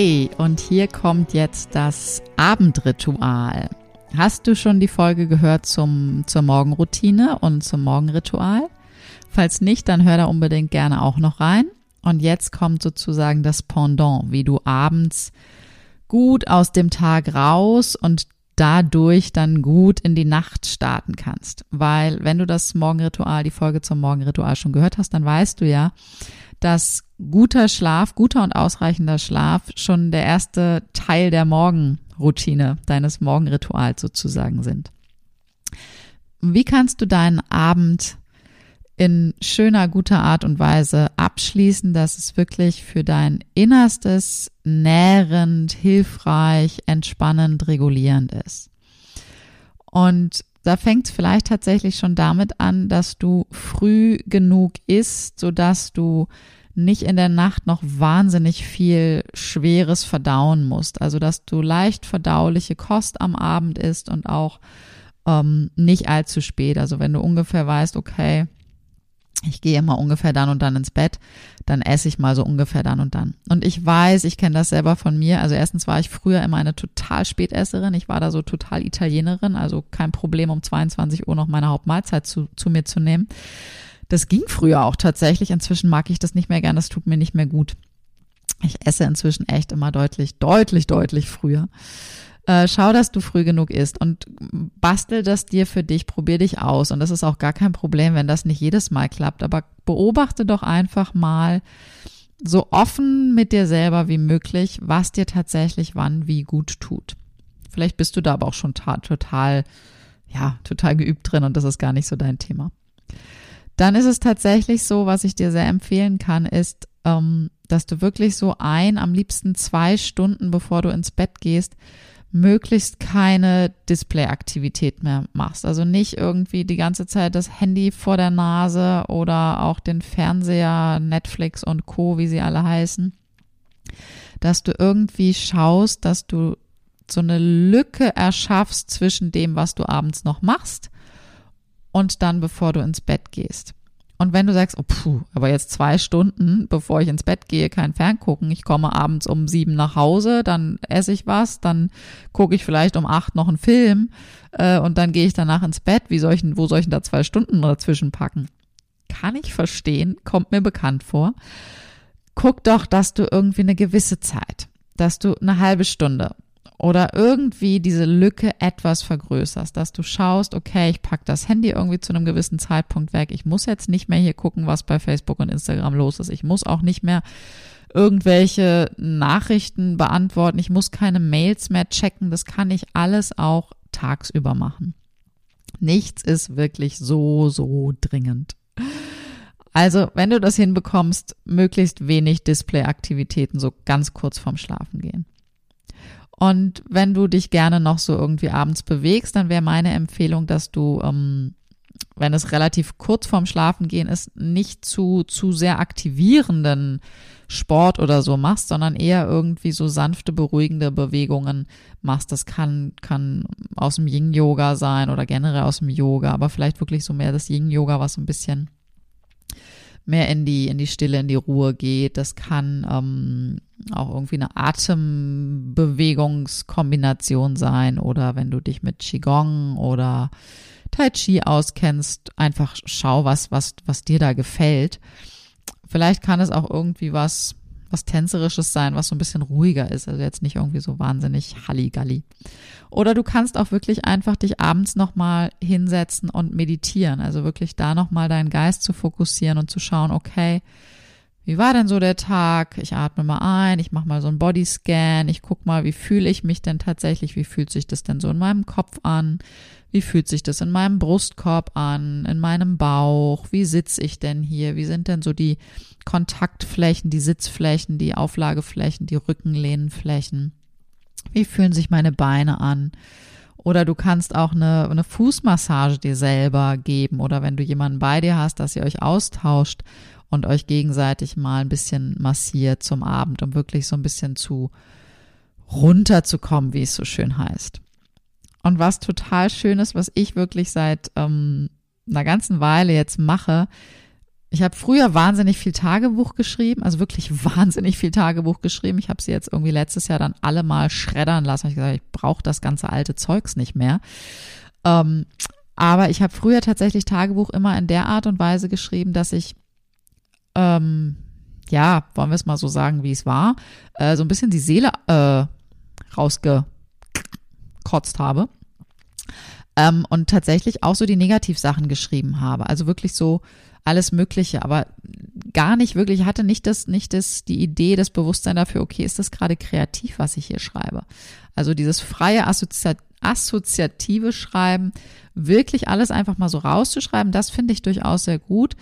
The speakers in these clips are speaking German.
Hey, und hier kommt jetzt das Abendritual. Hast du schon die Folge gehört zum, zur Morgenroutine und zum Morgenritual? Falls nicht, dann hör da unbedingt gerne auch noch rein. Und jetzt kommt sozusagen das Pendant, wie du abends gut aus dem Tag raus und dadurch dann gut in die Nacht starten kannst. Weil wenn du das Morgenritual, die Folge zum Morgenritual schon gehört hast, dann weißt du ja, dass guter Schlaf, guter und ausreichender Schlaf schon der erste Teil der Morgenroutine, deines Morgenrituals sozusagen sind. Wie kannst du deinen Abend in schöner, guter Art und Weise abschließen, dass es wirklich für dein Innerstes nährend, hilfreich, entspannend, regulierend ist? Und da fängt es vielleicht tatsächlich schon damit an, dass du früh genug isst, sodass du nicht in der Nacht noch wahnsinnig viel Schweres verdauen musst. Also dass du leicht verdauliche Kost am Abend isst und auch ähm, nicht allzu spät. Also wenn du ungefähr weißt, okay, ich gehe immer ungefähr dann und dann ins Bett, dann esse ich mal so ungefähr dann und dann. Und ich weiß, ich kenne das selber von mir. Also erstens war ich früher immer eine total Spätesserin. Ich war da so total Italienerin, also kein Problem, um 22 Uhr noch meine Hauptmahlzeit zu, zu mir zu nehmen. Das ging früher auch tatsächlich. Inzwischen mag ich das nicht mehr gern. Das tut mir nicht mehr gut. Ich esse inzwischen echt immer deutlich, deutlich, deutlich früher. Äh, schau, dass du früh genug isst und bastel das dir für dich, probier dich aus. Und das ist auch gar kein Problem, wenn das nicht jedes Mal klappt. Aber beobachte doch einfach mal so offen mit dir selber wie möglich, was dir tatsächlich wann wie gut tut. Vielleicht bist du da aber auch schon total, ja, total geübt drin und das ist gar nicht so dein Thema. Dann ist es tatsächlich so, was ich dir sehr empfehlen kann, ist, ähm, dass du wirklich so ein, am liebsten zwei Stunden, bevor du ins Bett gehst, möglichst keine Displayaktivität mehr machst. Also nicht irgendwie die ganze Zeit das Handy vor der Nase oder auch den Fernseher, Netflix und Co, wie sie alle heißen. Dass du irgendwie schaust, dass du so eine Lücke erschaffst zwischen dem, was du abends noch machst und dann, bevor du ins Bett gehst. Und wenn du sagst, oh puh, aber jetzt zwei Stunden, bevor ich ins Bett gehe, kein Ferngucken, ich komme abends um sieben nach Hause, dann esse ich was, dann gucke ich vielleicht um acht noch einen Film äh, und dann gehe ich danach ins Bett. Wie soll ich, wo soll ich denn da zwei Stunden dazwischen packen? Kann ich verstehen, kommt mir bekannt vor. Guck doch, dass du irgendwie eine gewisse Zeit, dass du eine halbe Stunde oder irgendwie diese Lücke etwas vergrößerst, dass du schaust, okay, ich pack das Handy irgendwie zu einem gewissen Zeitpunkt weg. Ich muss jetzt nicht mehr hier gucken, was bei Facebook und Instagram los ist. Ich muss auch nicht mehr irgendwelche Nachrichten beantworten. Ich muss keine Mails mehr checken. Das kann ich alles auch tagsüber machen. Nichts ist wirklich so, so dringend. Also, wenn du das hinbekommst, möglichst wenig Displayaktivitäten so ganz kurz vorm Schlafen gehen. Und wenn du dich gerne noch so irgendwie abends bewegst, dann wäre meine Empfehlung, dass du, ähm, wenn es relativ kurz vorm Schlafengehen ist, nicht zu, zu sehr aktivierenden Sport oder so machst, sondern eher irgendwie so sanfte, beruhigende Bewegungen machst. Das kann, kann aus dem Yin-Yoga sein oder generell aus dem Yoga, aber vielleicht wirklich so mehr das Yin-Yoga, was ein bisschen mehr in die, in die Stille, in die Ruhe geht. Das kann ähm, auch irgendwie eine Atembewegungskombination sein oder wenn du dich mit Qigong oder Tai Chi auskennst, einfach schau, was, was, was dir da gefällt. Vielleicht kann es auch irgendwie was, was Tänzerisches sein, was so ein bisschen ruhiger ist. Also jetzt nicht irgendwie so wahnsinnig Halligalli. Oder du kannst auch wirklich einfach dich abends nochmal hinsetzen und meditieren. Also wirklich da nochmal deinen Geist zu fokussieren und zu schauen, okay, wie war denn so der Tag? Ich atme mal ein, ich mache mal so einen Bodyscan, ich guck mal, wie fühle ich mich denn tatsächlich, wie fühlt sich das denn so in meinem Kopf an? Wie fühlt sich das in meinem Brustkorb an, in meinem Bauch? Wie sitze ich denn hier? Wie sind denn so die Kontaktflächen, die Sitzflächen, die Auflageflächen, die Rückenlehnenflächen? Wie fühlen sich meine Beine an? Oder du kannst auch eine, eine Fußmassage dir selber geben oder wenn du jemanden bei dir hast, dass ihr euch austauscht und euch gegenseitig mal ein bisschen massiert zum Abend, um wirklich so ein bisschen zu runterzukommen, wie es so schön heißt. Und was total schön ist, was ich wirklich seit ähm, einer ganzen Weile jetzt mache, ich habe früher wahnsinnig viel Tagebuch geschrieben, also wirklich wahnsinnig viel Tagebuch geschrieben. Ich habe sie jetzt irgendwie letztes Jahr dann alle mal schreddern lassen. Ich gesagt, ich brauche das ganze alte Zeugs nicht mehr. Ähm, aber ich habe früher tatsächlich Tagebuch immer in der Art und Weise geschrieben, dass ich ähm, ja, wollen wir es mal so sagen, wie es war, äh, so ein bisschen die Seele äh, rausgekotzt habe. Ähm, und tatsächlich auch so die Negativsachen geschrieben habe. Also wirklich so alles Mögliche, aber gar nicht wirklich, ich hatte nicht das, nicht das, die Idee, das Bewusstsein dafür, okay, ist das gerade kreativ, was ich hier schreibe? Also dieses freie Assozi assoziative Schreiben, wirklich alles einfach mal so rauszuschreiben, das finde ich durchaus sehr gut.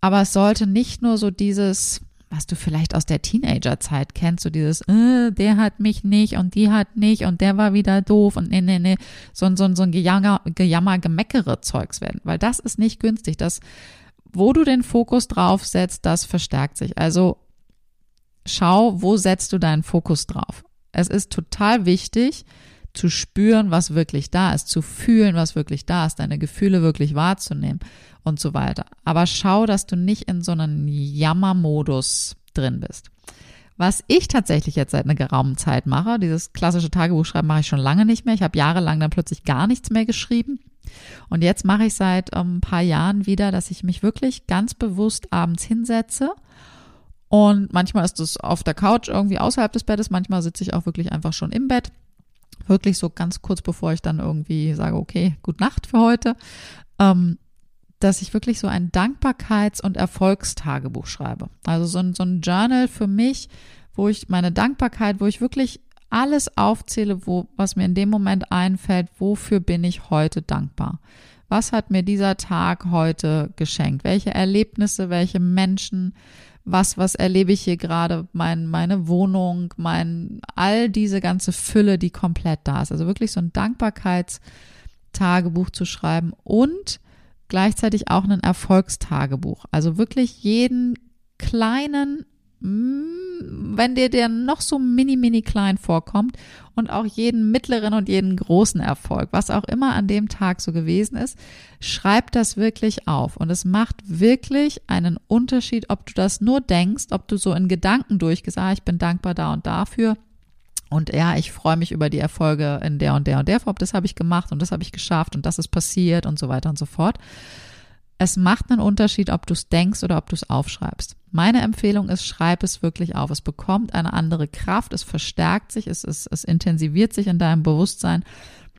Aber es sollte nicht nur so dieses, was du vielleicht aus der Teenagerzeit kennst, so dieses, äh, der hat mich nicht und die hat nicht und der war wieder doof und nee, nee, nee, so, so, so ein Gejammer, Gejammer, Gemeckere Zeugs werden, weil das ist nicht günstig. Das, wo du den Fokus drauf setzt, das verstärkt sich. Also schau, wo setzt du deinen Fokus drauf. Es ist total wichtig, zu spüren, was wirklich da ist, zu fühlen, was wirklich da ist, deine Gefühle wirklich wahrzunehmen und so weiter. Aber schau, dass du nicht in so einem Jammermodus drin bist. Was ich tatsächlich jetzt seit einer geraumen Zeit mache, dieses klassische Tagebuchschreiben mache ich schon lange nicht mehr. Ich habe jahrelang dann plötzlich gar nichts mehr geschrieben. Und jetzt mache ich seit ähm, ein paar Jahren wieder, dass ich mich wirklich ganz bewusst abends hinsetze. Und manchmal ist es auf der Couch irgendwie außerhalb des Bettes, manchmal sitze ich auch wirklich einfach schon im Bett wirklich so ganz kurz bevor ich dann irgendwie sage, okay, gut Nacht für heute, ähm, dass ich wirklich so ein Dankbarkeits- und Erfolgstagebuch schreibe. Also so ein, so ein Journal für mich, wo ich meine Dankbarkeit, wo ich wirklich alles aufzähle, wo, was mir in dem Moment einfällt, wofür bin ich heute dankbar? Was hat mir dieser Tag heute geschenkt? Welche Erlebnisse, welche Menschen, was, was erlebe ich hier gerade, mein, meine Wohnung, mein, all diese ganze Fülle, die komplett da ist. Also wirklich so ein Dankbarkeitstagebuch zu schreiben und gleichzeitig auch ein Erfolgstagebuch. Also wirklich jeden kleinen Mm, wenn dir der noch so mini, mini klein vorkommt und auch jeden mittleren und jeden großen Erfolg, was auch immer an dem Tag so gewesen ist, schreib das wirklich auf. Und es macht wirklich einen Unterschied, ob du das nur denkst, ob du so in Gedanken durchgehst, ah, ich bin dankbar da und dafür. Und ja, ich freue mich über die Erfolge in der und der und der Form. Das habe ich gemacht und das habe ich geschafft und das ist passiert und so weiter und so fort. Es macht einen Unterschied, ob du es denkst oder ob du es aufschreibst. Meine Empfehlung ist, schreib es wirklich auf. Es bekommt eine andere Kraft, es verstärkt sich, es, es, es intensiviert sich in deinem Bewusstsein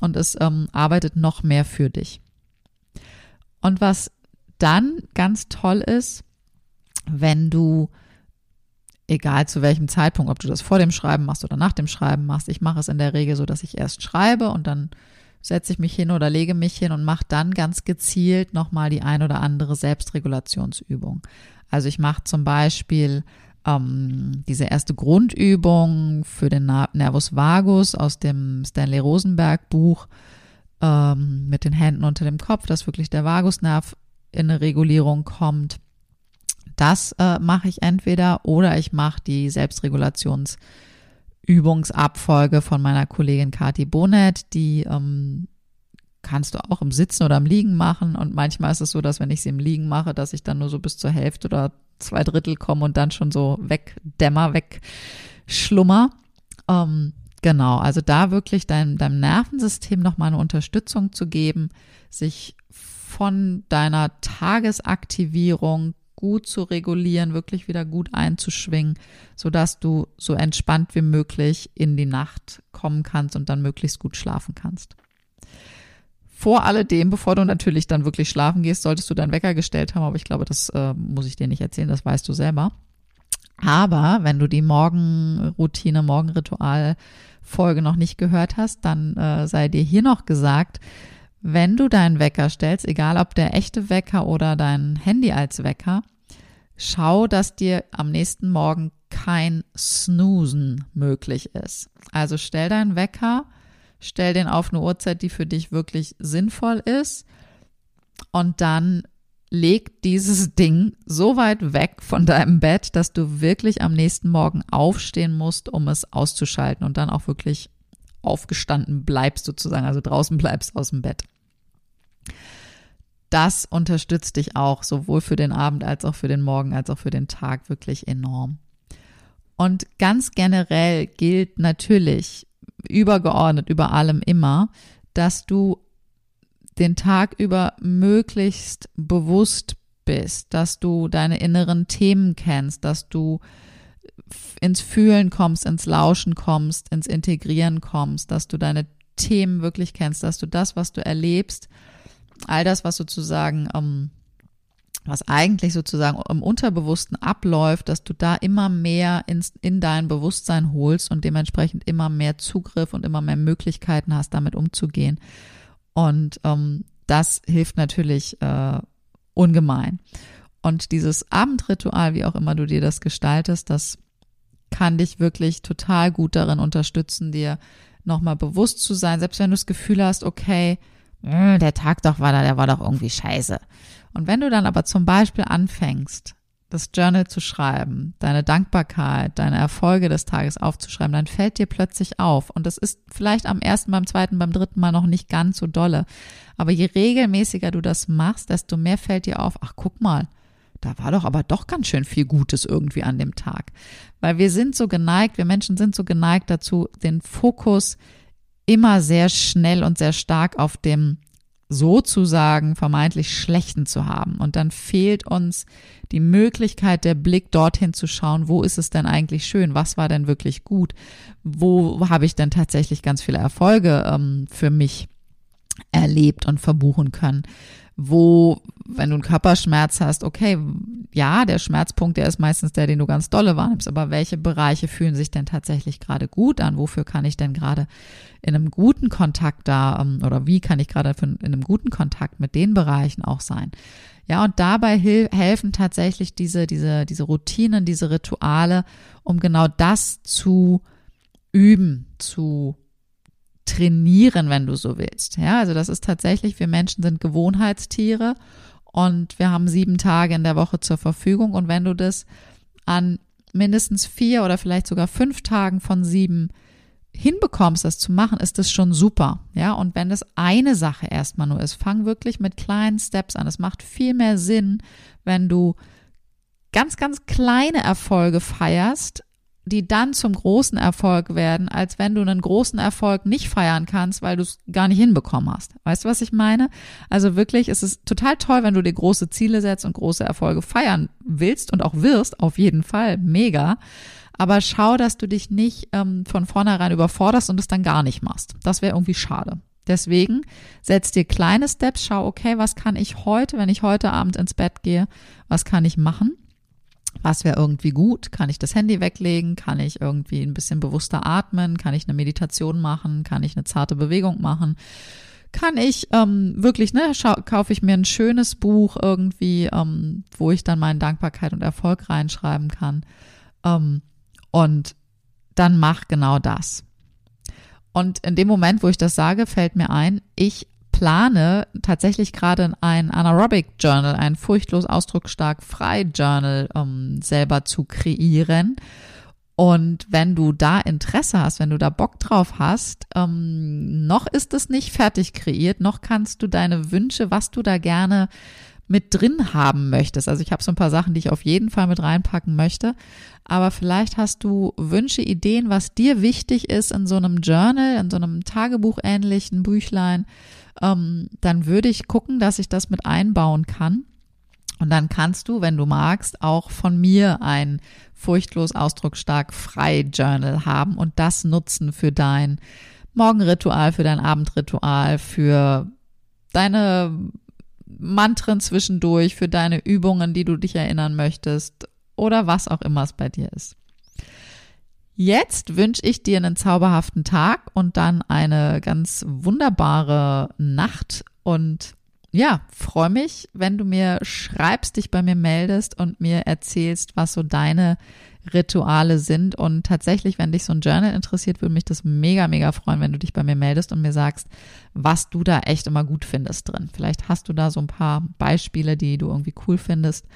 und es ähm, arbeitet noch mehr für dich. Und was dann ganz toll ist, wenn du, egal zu welchem Zeitpunkt, ob du das vor dem Schreiben machst oder nach dem Schreiben machst, ich mache es in der Regel so, dass ich erst schreibe und dann setze ich mich hin oder lege mich hin und mache dann ganz gezielt nochmal die ein oder andere Selbstregulationsübung. Also ich mache zum Beispiel ähm, diese erste Grundübung für den Nervus vagus aus dem Stanley Rosenberg Buch ähm, mit den Händen unter dem Kopf, dass wirklich der Vagusnerv in eine Regulierung kommt. Das äh, mache ich entweder oder ich mache die Selbstregulations- Übungsabfolge von meiner Kollegin Kati Bonet, die ähm, kannst du auch im Sitzen oder im Liegen machen. Und manchmal ist es so, dass wenn ich sie im Liegen mache, dass ich dann nur so bis zur Hälfte oder zwei Drittel komme und dann schon so wegdämmer, wegschlummer. Ähm, genau, also da wirklich dein, deinem Nervensystem nochmal eine Unterstützung zu geben, sich von deiner Tagesaktivierung gut zu regulieren, wirklich wieder gut einzuschwingen, sodass du so entspannt wie möglich in die Nacht kommen kannst und dann möglichst gut schlafen kannst. Vor alledem, bevor du natürlich dann wirklich schlafen gehst, solltest du deinen Wecker gestellt haben, aber ich glaube, das äh, muss ich dir nicht erzählen, das weißt du selber. Aber wenn du die Morgenroutine, Morgenritual-Folge noch nicht gehört hast, dann äh, sei dir hier noch gesagt, wenn du deinen Wecker stellst, egal ob der echte Wecker oder dein Handy als Wecker, schau, dass dir am nächsten Morgen kein Snoosen möglich ist. Also stell deinen Wecker, stell den auf eine Uhrzeit, die für dich wirklich sinnvoll ist und dann leg dieses Ding so weit weg von deinem Bett, dass du wirklich am nächsten Morgen aufstehen musst, um es auszuschalten und dann auch wirklich aufgestanden bleibst sozusagen, also draußen bleibst aus dem Bett. Das unterstützt dich auch sowohl für den Abend als auch für den Morgen als auch für den Tag wirklich enorm. Und ganz generell gilt natürlich übergeordnet über allem immer, dass du den Tag über möglichst bewusst bist, dass du deine inneren Themen kennst, dass du ins Fühlen kommst, ins Lauschen kommst, ins Integrieren kommst, dass du deine Themen wirklich kennst, dass du das, was du erlebst, all das, was sozusagen, ähm, was eigentlich sozusagen im Unterbewussten abläuft, dass du da immer mehr ins, in dein Bewusstsein holst und dementsprechend immer mehr Zugriff und immer mehr Möglichkeiten hast, damit umzugehen. Und ähm, das hilft natürlich äh, ungemein. Und dieses Abendritual, wie auch immer du dir das gestaltest, das kann dich wirklich total gut darin unterstützen, dir nochmal bewusst zu sein, selbst wenn du das Gefühl hast, okay, der Tag doch war da, der war doch irgendwie scheiße. Und wenn du dann aber zum Beispiel anfängst, das Journal zu schreiben, deine Dankbarkeit, deine Erfolge des Tages aufzuschreiben, dann fällt dir plötzlich auf. Und das ist vielleicht am ersten, beim zweiten, beim dritten Mal noch nicht ganz so dolle. Aber je regelmäßiger du das machst, desto mehr fällt dir auf, ach guck mal, da war doch aber doch ganz schön viel Gutes irgendwie an dem Tag. Weil wir sind so geneigt, wir Menschen sind so geneigt dazu, den Fokus immer sehr schnell und sehr stark auf dem sozusagen vermeintlich Schlechten zu haben. Und dann fehlt uns die Möglichkeit, der Blick dorthin zu schauen, wo ist es denn eigentlich schön? Was war denn wirklich gut? Wo habe ich denn tatsächlich ganz viele Erfolge ähm, für mich erlebt und verbuchen können? Wo, wenn du einen Körperschmerz hast, okay, ja, der Schmerzpunkt, der ist meistens der, den du ganz dolle wahrnimmst, aber welche Bereiche fühlen sich denn tatsächlich gerade gut an? Wofür kann ich denn gerade in einem guten Kontakt da ähm, oder wie kann ich gerade in einem guten Kontakt mit den Bereichen auch sein? Ja, und dabei helfen tatsächlich diese, diese, diese Routinen, diese Rituale, um genau das zu üben, zu trainieren, wenn du so willst. Ja, also das ist tatsächlich, wir Menschen sind Gewohnheitstiere und wir haben sieben Tage in der Woche zur Verfügung. Und wenn du das an mindestens vier oder vielleicht sogar fünf Tagen von sieben hinbekommst, das zu machen, ist das schon super. Ja, und wenn das eine Sache erstmal nur ist, fang wirklich mit kleinen Steps an. Es macht viel mehr Sinn, wenn du ganz, ganz kleine Erfolge feierst, die dann zum großen Erfolg werden, als wenn du einen großen Erfolg nicht feiern kannst, weil du es gar nicht hinbekommen hast. Weißt du, was ich meine? Also wirklich, es ist total toll, wenn du dir große Ziele setzt und große Erfolge feiern willst und auch wirst, auf jeden Fall, mega. Aber schau, dass du dich nicht ähm, von vornherein überforderst und es dann gar nicht machst. Das wäre irgendwie schade. Deswegen setz dir kleine Steps, schau, okay, was kann ich heute, wenn ich heute Abend ins Bett gehe, was kann ich machen? Was wäre irgendwie gut? Kann ich das Handy weglegen? Kann ich irgendwie ein bisschen bewusster atmen? Kann ich eine Meditation machen? Kann ich eine zarte Bewegung machen? Kann ich ähm, wirklich, ne, kaufe ich mir ein schönes Buch irgendwie, ähm, wo ich dann meine Dankbarkeit und Erfolg reinschreiben kann. Ähm, und dann mach genau das. Und in dem Moment, wo ich das sage, fällt mir ein, ich plane tatsächlich gerade ein Anaerobic Journal, ein furchtlos ausdrucksstark frei Journal ähm, selber zu kreieren. Und wenn du da Interesse hast, wenn du da Bock drauf hast, ähm, noch ist es nicht fertig kreiert, noch kannst du deine Wünsche, was du da gerne mit drin haben möchtest. Also ich habe so ein paar Sachen, die ich auf jeden Fall mit reinpacken möchte. Aber vielleicht hast du Wünsche, Ideen, was dir wichtig ist in so einem Journal, in so einem Tagebuch ähnlichen Büchlein. Ähm, dann würde ich gucken, dass ich das mit einbauen kann. Und dann kannst du, wenn du magst, auch von mir ein furchtlos ausdrucksstark frei Journal haben und das nutzen für dein Morgenritual, für dein Abendritual, für deine Mantren zwischendurch, für deine Übungen, die du dich erinnern möchtest oder was auch immer es bei dir ist. Jetzt wünsche ich dir einen zauberhaften Tag und dann eine ganz wunderbare Nacht und ja, freue mich, wenn du mir schreibst, dich bei mir meldest und mir erzählst, was so deine Rituale sind. Und tatsächlich, wenn dich so ein Journal interessiert, würde mich das mega, mega freuen, wenn du dich bei mir meldest und mir sagst, was du da echt immer gut findest drin. Vielleicht hast du da so ein paar Beispiele, die du irgendwie cool findest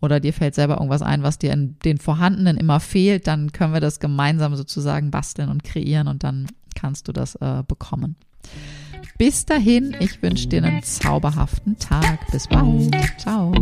oder dir fällt selber irgendwas ein, was dir in den vorhandenen immer fehlt, dann können wir das gemeinsam sozusagen basteln und kreieren und dann kannst du das äh, bekommen. Bis dahin, ich wünsche dir einen zauberhaften Tag. Bis bald. Ciao.